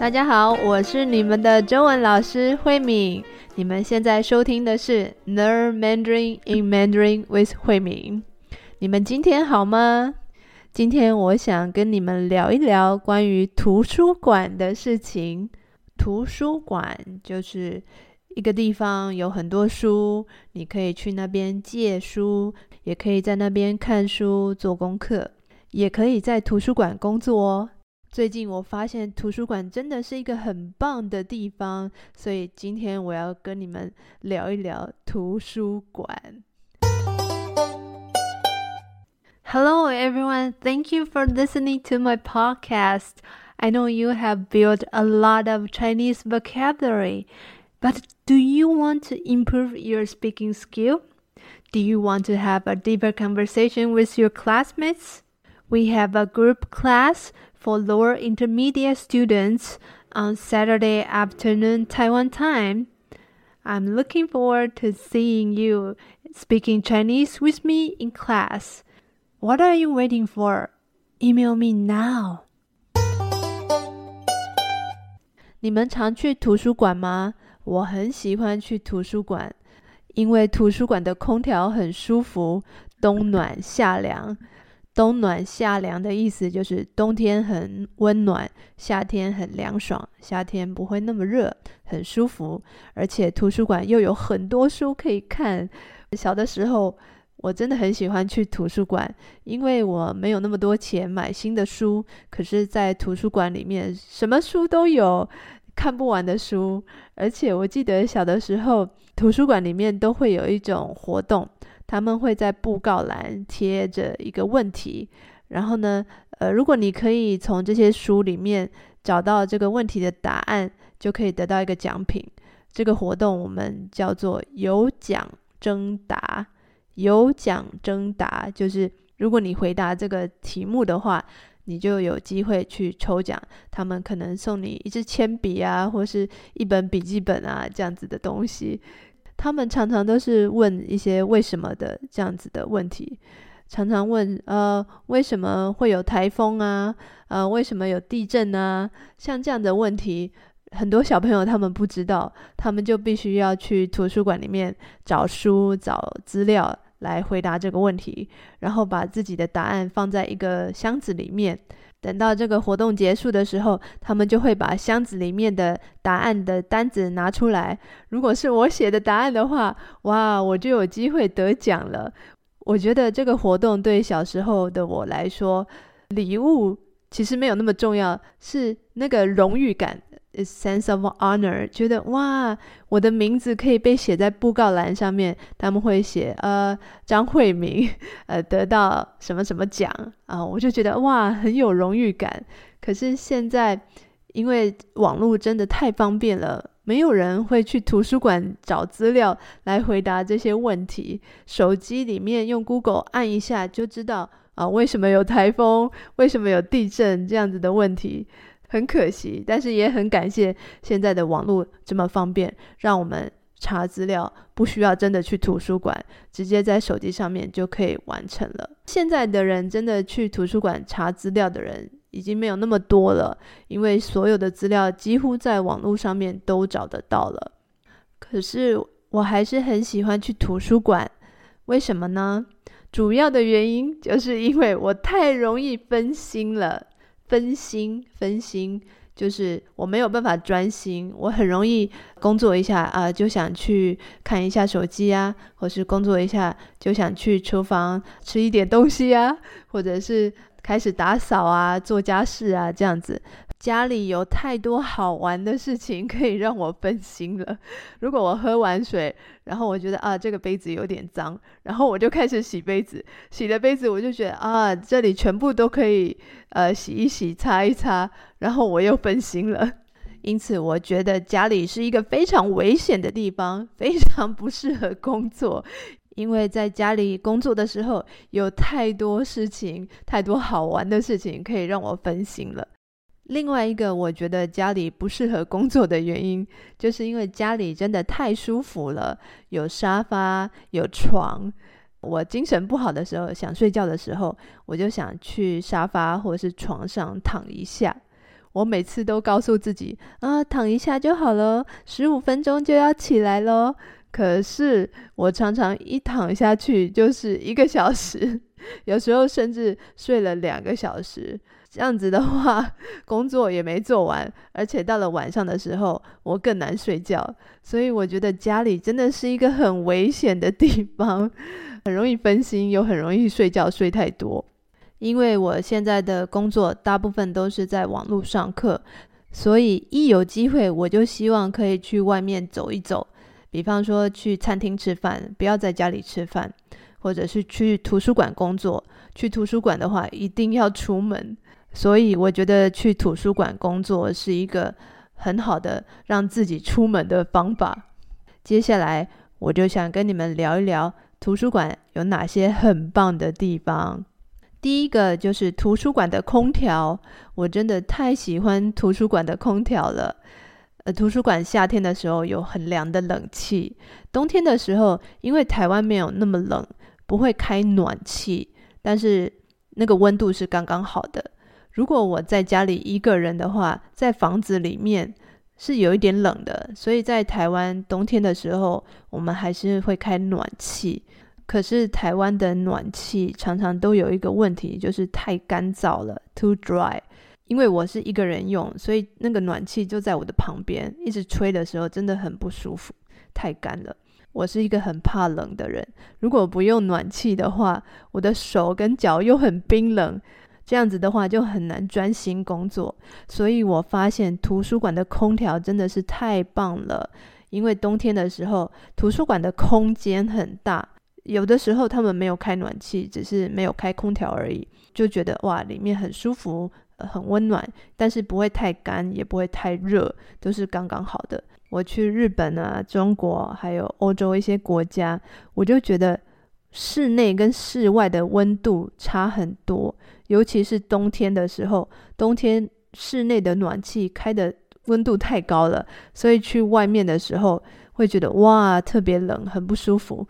大家好，我是你们的中文老师慧敏。你们现在收听的是 Learn Mandarin in Mandarin with 慧敏。你们今天好吗？今天我想跟你们聊一聊关于图书馆的事情。图书馆就是一个地方，有很多书，你可以去那边借书，也可以在那边看书、做功课，也可以在图书馆工作哦。最近我发现图书馆真的是一个很棒的地方，所以今天我要跟你们聊一聊图书馆。Hello everyone, thank you for listening to my podcast. I know you have built a lot of Chinese vocabulary, but do you want to improve your speaking skill? Do you want to have a deeper conversation with your classmates? We have a group class for lower intermediate students on Saturday afternoon Taiwan time. I'm looking forward to seeing you speaking Chinese with me in class. What are you waiting for? Email me now. 你们常去图书馆吗？我很喜欢去图书馆，因为图书馆的空调很舒服，冬暖夏凉。 冬暖夏凉的意思就是冬天很温暖，夏天很凉爽。夏天不会那么热，很舒服。而且图书馆又有很多书可以看。小的时候，我真的很喜欢去图书馆，因为我没有那么多钱买新的书。可是，在图书馆里面，什么书都有，看不完的书。而且，我记得小的时候，图书馆里面都会有一种活动。他们会在布告栏贴着一个问题，然后呢，呃，如果你可以从这些书里面找到这个问题的答案，就可以得到一个奖品。这个活动我们叫做有奖征答。有奖征答就是如果你回答这个题目的话，你就有机会去抽奖。他们可能送你一支铅笔啊，或是一本笔记本啊，这样子的东西。他们常常都是问一些为什么的这样子的问题，常常问呃为什么会有台风啊，呃为什么有地震啊，像这样的问题，很多小朋友他们不知道，他们就必须要去图书馆里面找书找资料来回答这个问题，然后把自己的答案放在一个箱子里面。等到这个活动结束的时候，他们就会把箱子里面的答案的单子拿出来。如果是我写的答案的话，哇，我就有机会得奖了。我觉得这个活动对小时候的我来说，礼物其实没有那么重要，是那个荣誉感。Sense of honor，觉得哇，我的名字可以被写在布告栏上面，他们会写呃张慧敏呃得到什么什么奖啊，我就觉得哇很有荣誉感。可是现在因为网络真的太方便了，没有人会去图书馆找资料来回答这些问题，手机里面用 Google 按一下就知道啊，为什么有台风，为什么有地震这样子的问题。很可惜，但是也很感谢现在的网络这么方便，让我们查资料不需要真的去图书馆，直接在手机上面就可以完成了。现在的人真的去图书馆查资料的人已经没有那么多了，因为所有的资料几乎在网络上面都找得到了。可是我还是很喜欢去图书馆，为什么呢？主要的原因就是因为我太容易分心了。分心，分心就是我没有办法专心，我很容易工作一下啊、就想去看一下手机啊，或是工作一下就想去厨房吃一点东西啊，或者是开始打扫啊、做家事啊这样子。家里有太多好玩的事情可以让我分心了。如果我喝完水，然后我觉得啊这个杯子有点脏，然后我就开始洗杯子。洗了杯子，我就觉得啊这里全部都可以呃洗一洗、擦一擦，然后我又分心了。因此，我觉得家里是一个非常危险的地方，非常不适合工作，因为在家里工作的时候有太多事情、太多好玩的事情可以让我分心了。另外一个我觉得家里不适合工作的原因，就是因为家里真的太舒服了，有沙发，有床。我精神不好的时候，想睡觉的时候，我就想去沙发或者是床上躺一下。我每次都告诉自己啊，躺一下就好了，十五分钟就要起来喽。可是我常常一躺下去就是一个小时，有时候甚至睡了两个小时。这样子的话，工作也没做完，而且到了晚上的时候，我更难睡觉。所以我觉得家里真的是一个很危险的地方，很容易分心，又很容易睡觉睡太多。因为我现在的工作大部分都是在网络上课，所以一有机会我就希望可以去外面走一走，比方说去餐厅吃饭，不要在家里吃饭，或者是去图书馆工作。去图书馆的话，一定要出门。所以我觉得去图书馆工作是一个很好的让自己出门的方法。接下来我就想跟你们聊一聊图书馆有哪些很棒的地方。第一个就是图书馆的空调，我真的太喜欢图书馆的空调了。呃，图书馆夏天的时候有很凉的冷气，冬天的时候因为台湾没有那么冷，不会开暖气，但是那个温度是刚刚好的。如果我在家里一个人的话，在房子里面是有一点冷的，所以在台湾冬天的时候，我们还是会开暖气。可是台湾的暖气常常都有一个问题，就是太干燥了，too dry。因为我是一个人用，所以那个暖气就在我的旁边，一直吹的时候真的很不舒服，太干了。我是一个很怕冷的人，如果不用暖气的话，我的手跟脚又很冰冷。这样子的话就很难专心工作，所以我发现图书馆的空调真的是太棒了。因为冬天的时候，图书馆的空间很大，有的时候他们没有开暖气，只是没有开空调而已，就觉得哇，里面很舒服，很温暖，但是不会太干，也不会太热，都是刚刚好的。我去日本啊、中国还有欧洲一些国家，我就觉得室内跟室外的温度差很多。尤其是冬天的时候，冬天室内的暖气开的温度太高了，所以去外面的时候会觉得哇，特别冷，很不舒服。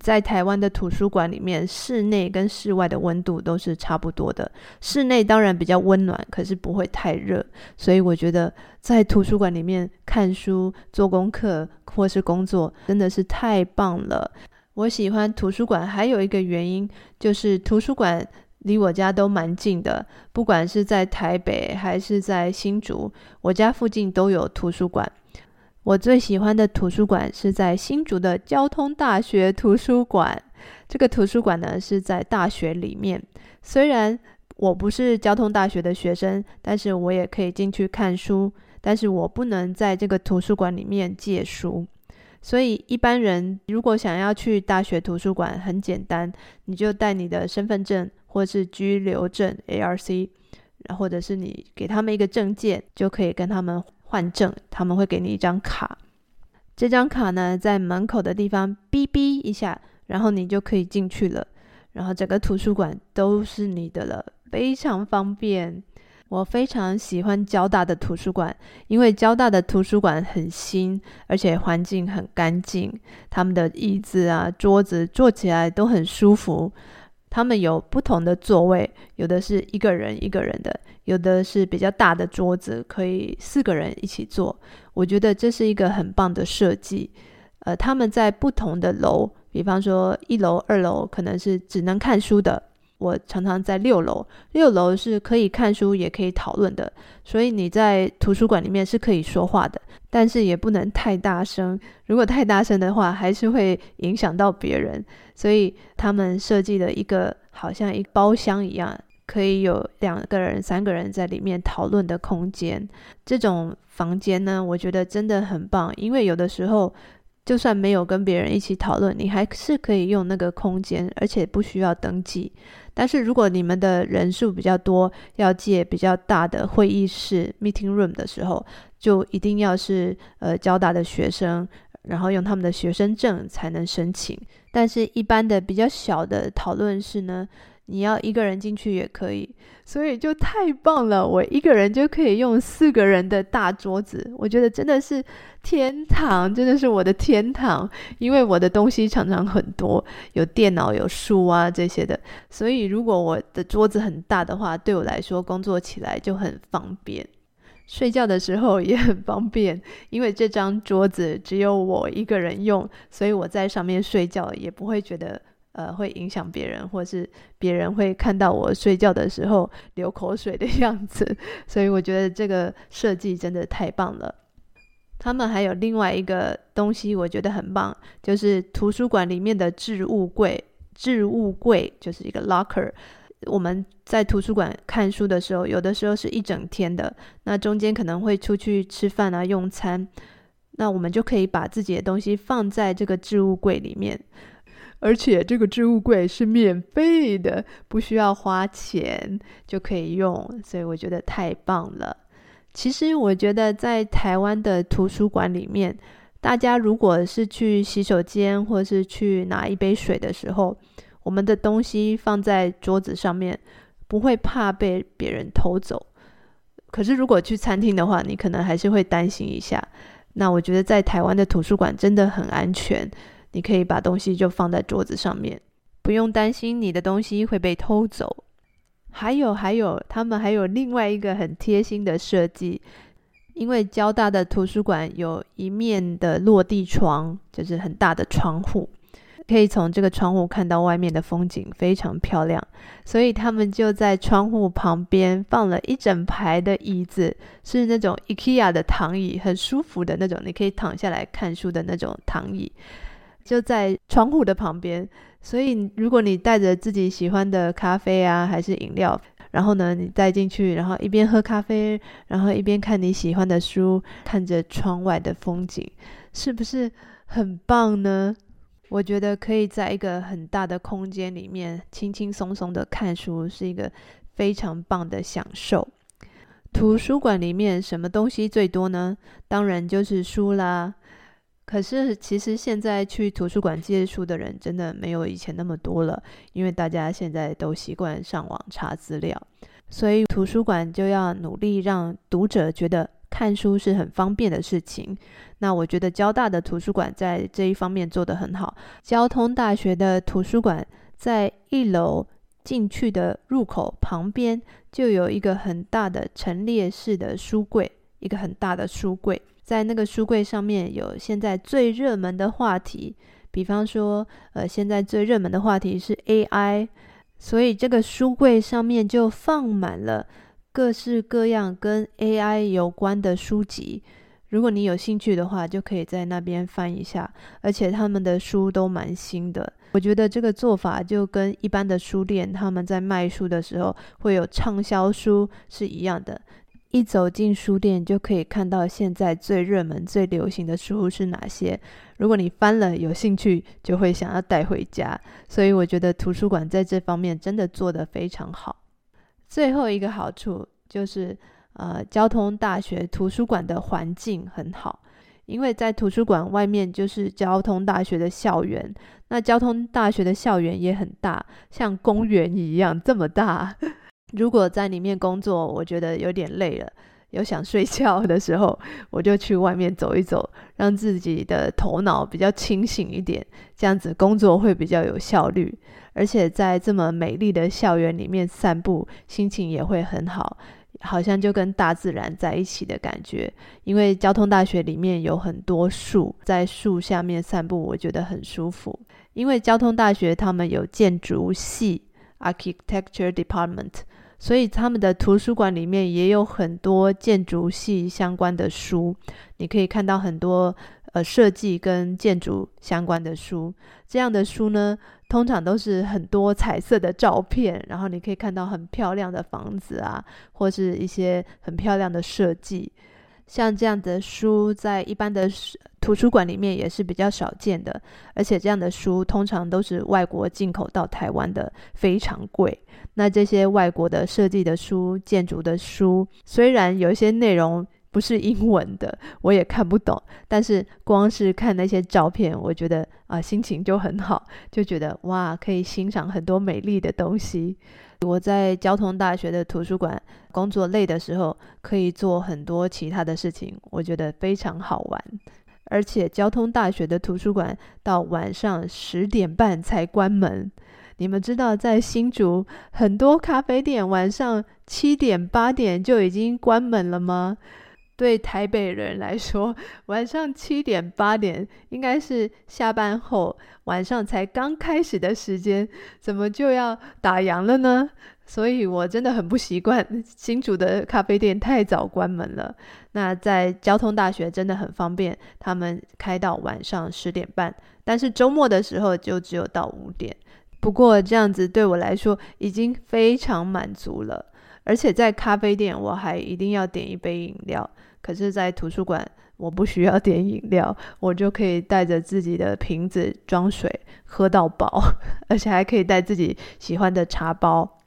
在台湾的图书馆里面，室内跟室外的温度都是差不多的。室内当然比较温暖，可是不会太热。所以我觉得在图书馆里面看书、做功课或是工作，真的是太棒了。我喜欢图书馆还有一个原因，就是图书馆。离我家都蛮近的，不管是在台北还是在新竹，我家附近都有图书馆。我最喜欢的图书馆是在新竹的交通大学图书馆。这个图书馆呢是在大学里面，虽然我不是交通大学的学生，但是我也可以进去看书，但是我不能在这个图书馆里面借书。所以一般人如果想要去大学图书馆，很简单，你就带你的身份证。或是居留证 ARC，然或者是你给他们一个证件，就可以跟他们换证，他们会给你一张卡。这张卡呢，在门口的地方哔哔一下，然后你就可以进去了。然后整个图书馆都是你的了，非常方便。我非常喜欢交大的图书馆，因为交大的图书馆很新，而且环境很干净，他们的椅子啊、桌子坐起来都很舒服。他们有不同的座位，有的是一个人一个人的，有的是比较大的桌子，可以四个人一起坐。我觉得这是一个很棒的设计。呃，他们在不同的楼，比方说一楼、二楼可能是只能看书的。我常常在六楼，六楼是可以看书也可以讨论的，所以你在图书馆里面是可以说话的，但是也不能太大声。如果太大声的话，还是会影响到别人。所以他们设计了一个好像一包厢一样，可以有两个人、三个人在里面讨论的空间。这种房间呢，我觉得真的很棒，因为有的时候。就算没有跟别人一起讨论，你还是可以用那个空间，而且不需要登记。但是如果你们的人数比较多，要借比较大的会议室 （meeting room） 的时候，就一定要是呃交大的学生，然后用他们的学生证才能申请。但是，一般的比较小的讨论室呢，你要一个人进去也可以，所以就太棒了。我一个人就可以用四个人的大桌子，我觉得真的是天堂，真的是我的天堂。因为我的东西常常很多，有电脑、有书啊这些的，所以如果我的桌子很大的话，对我来说工作起来就很方便。睡觉的时候也很方便，因为这张桌子只有我一个人用，所以我在上面睡觉也不会觉得呃会影响别人，或是别人会看到我睡觉的时候流口水的 样子。所以我觉得这个设计真的太棒了。他们还有另外一个东西，我觉得很棒，就是图书馆里面的置物柜。置物柜就是一个 locker。我们在图书馆看书的时候，有的时候是一整天的，那中间可能会出去吃饭啊、用餐，那我们就可以把自己的东西放在这个置物柜里面，而且这个置物柜是免费的，不需要花钱就可以用，所以我觉得太棒了。其实我觉得在台湾的图书馆里面，大家如果是去洗手间或是去拿一杯水的时候，我们的东西放在桌子上面，不会怕被别人偷走。可是如果去餐厅的话，你可能还是会担心一下。那我觉得在台湾的图书馆真的很安全，你可以把东西就放在桌子上面，不用担心你的东西会被偷走。还有还有，他们还有另外一个很贴心的设计，因为交大的图书馆有一面的落地窗，就是很大的窗户。可以从这个窗户看到外面的风景，非常漂亮。所以他们就在窗户旁边放了一整排的椅子，是那种 IKEA 的躺椅，很舒服的那种，你可以躺下来看书的那种躺椅，就在窗户的旁边。所以如果你带着自己喜欢的咖啡啊，还是饮料，然后呢，你带进去，然后一边喝咖啡，然后一边看你喜欢的书，看着窗外的风景，是不是很棒呢？我觉得可以在一个很大的空间里面轻轻松松的看书，是一个非常棒的享受。图书馆里面什么东西最多呢？当然就是书啦。可是其实现在去图书馆借书的人真的没有以前那么多了，因为大家现在都习惯上网查资料，所以图书馆就要努力让读者觉得看书是很方便的事情。那我觉得交大的图书馆在这一方面做得很好。交通大学的图书馆在一楼进去的入口旁边就有一个很大的陈列式的书柜，一个很大的书柜。在那个书柜上面有现在最热门的话题，比方说，呃，现在最热门的话题是 AI，所以这个书柜上面就放满了各式各样跟 AI 有关的书籍。如果你有兴趣的话，就可以在那边翻一下，而且他们的书都蛮新的。我觉得这个做法就跟一般的书店他们在卖书的时候会有畅销书是一样的。一走进书店就可以看到现在最热门、最流行的书是哪些。如果你翻了有兴趣，就会想要带回家。所以我觉得图书馆在这方面真的做得非常好。最后一个好处就是。呃，交通大学图书馆的环境很好，因为在图书馆外面就是交通大学的校园。那交通大学的校园也很大，像公园一样这么大。如果在里面工作，我觉得有点累了，有想睡觉的时候，我就去外面走一走，让自己的头脑比较清醒一点，这样子工作会比较有效率。而且在这么美丽的校园里面散步，心情也会很好。好像就跟大自然在一起的感觉，因为交通大学里面有很多树，在树下面散步，我觉得很舒服。因为交通大学他们有建筑系 （Architecture Department），所以他们的图书馆里面也有很多建筑系相关的书，你可以看到很多。呃，设计跟建筑相关的书，这样的书呢，通常都是很多彩色的照片，然后你可以看到很漂亮的房子啊，或是一些很漂亮的设计。像这样的书，在一般的图书馆里面也是比较少见的，而且这样的书通常都是外国进口到台湾的，非常贵。那这些外国的设计的书、建筑的书，虽然有一些内容，不是英文的，我也看不懂。但是光是看那些照片，我觉得啊，心情就很好，就觉得哇，可以欣赏很多美丽的东西。我在交通大学的图书馆工作累的时候，可以做很多其他的事情，我觉得非常好玩。而且交通大学的图书馆到晚上十点半才关门，你们知道，在新竹很多咖啡店晚上七点八点就已经关门了吗？对台北人来说，晚上七点八点应该是下班后晚上才刚开始的时间，怎么就要打烊了呢？所以我真的很不习惯 新竹的咖啡店太早关门了。那在交通大学真的很方便，他们开到晚上十点半，但是周末的时候就只有到五点。不过这样子对我来说已经非常满足了。而且在咖啡店我还一定要点一杯饮料，可是，在图书馆我不需要点饮料，我就可以带着自己的瓶子装水喝到饱，而且还可以带自己喜欢的茶包。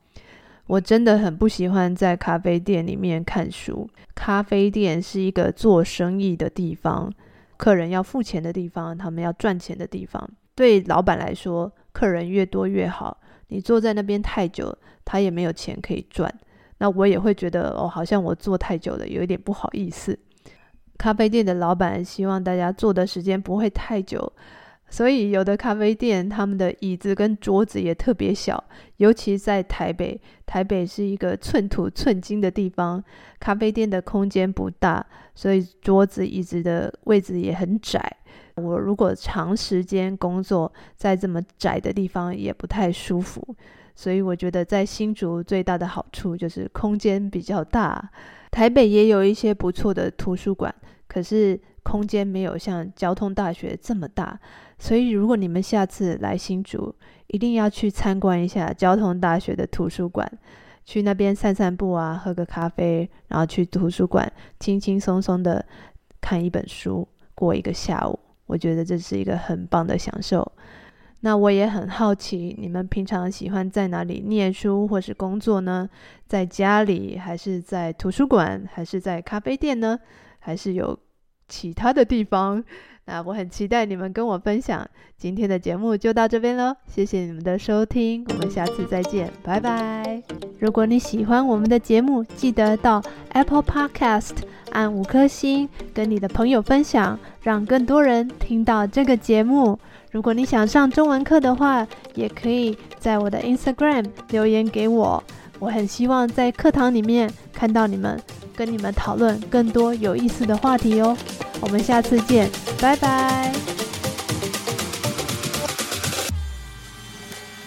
我真的很不喜欢在咖啡店里面看书。咖啡店是一个做生意的地方，客人要付钱的地方，他们要赚钱的地方。对老板来说，客人越多越好。你坐在那边太久，他也没有钱可以赚。那我也会觉得哦，好像我坐太久了，有一点不好意思。咖啡店的老板希望大家坐的时间不会太久。所以，有的咖啡店他们的椅子跟桌子也特别小，尤其在台北。台北是一个寸土寸金的地方，咖啡店的空间不大，所以桌子椅子的位置也很窄。我如果长时间工作在这么窄的地方，也不太舒服。所以，我觉得在新竹最大的好处就是空间比较大。台北也有一些不错的图书馆，可是空间没有像交通大学这么大。所以，如果你们下次来新竹，一定要去参观一下交通大学的图书馆，去那边散散步啊，喝个咖啡，然后去图书馆轻轻松松的看一本书，过一个下午。我觉得这是一个很棒的享受。那我也很好奇，你们平常喜欢在哪里念书或是工作呢？在家里，还是在图书馆，还是在咖啡店呢？还是有其他的地方？那我很期待你们跟我分享。今天的节目就到这边喽，谢谢你们的收听，我们下次再见，拜拜。如果你喜欢我们的节目，记得到 Apple Podcast 按五颗星，跟你的朋友分享，让更多人听到这个节目。如果你想上中文课的话，也可以在我的 Instagram 留言给我，我很希望在课堂里面看到你们，跟你们讨论更多有意思的话题哦。我们下次见，拜拜。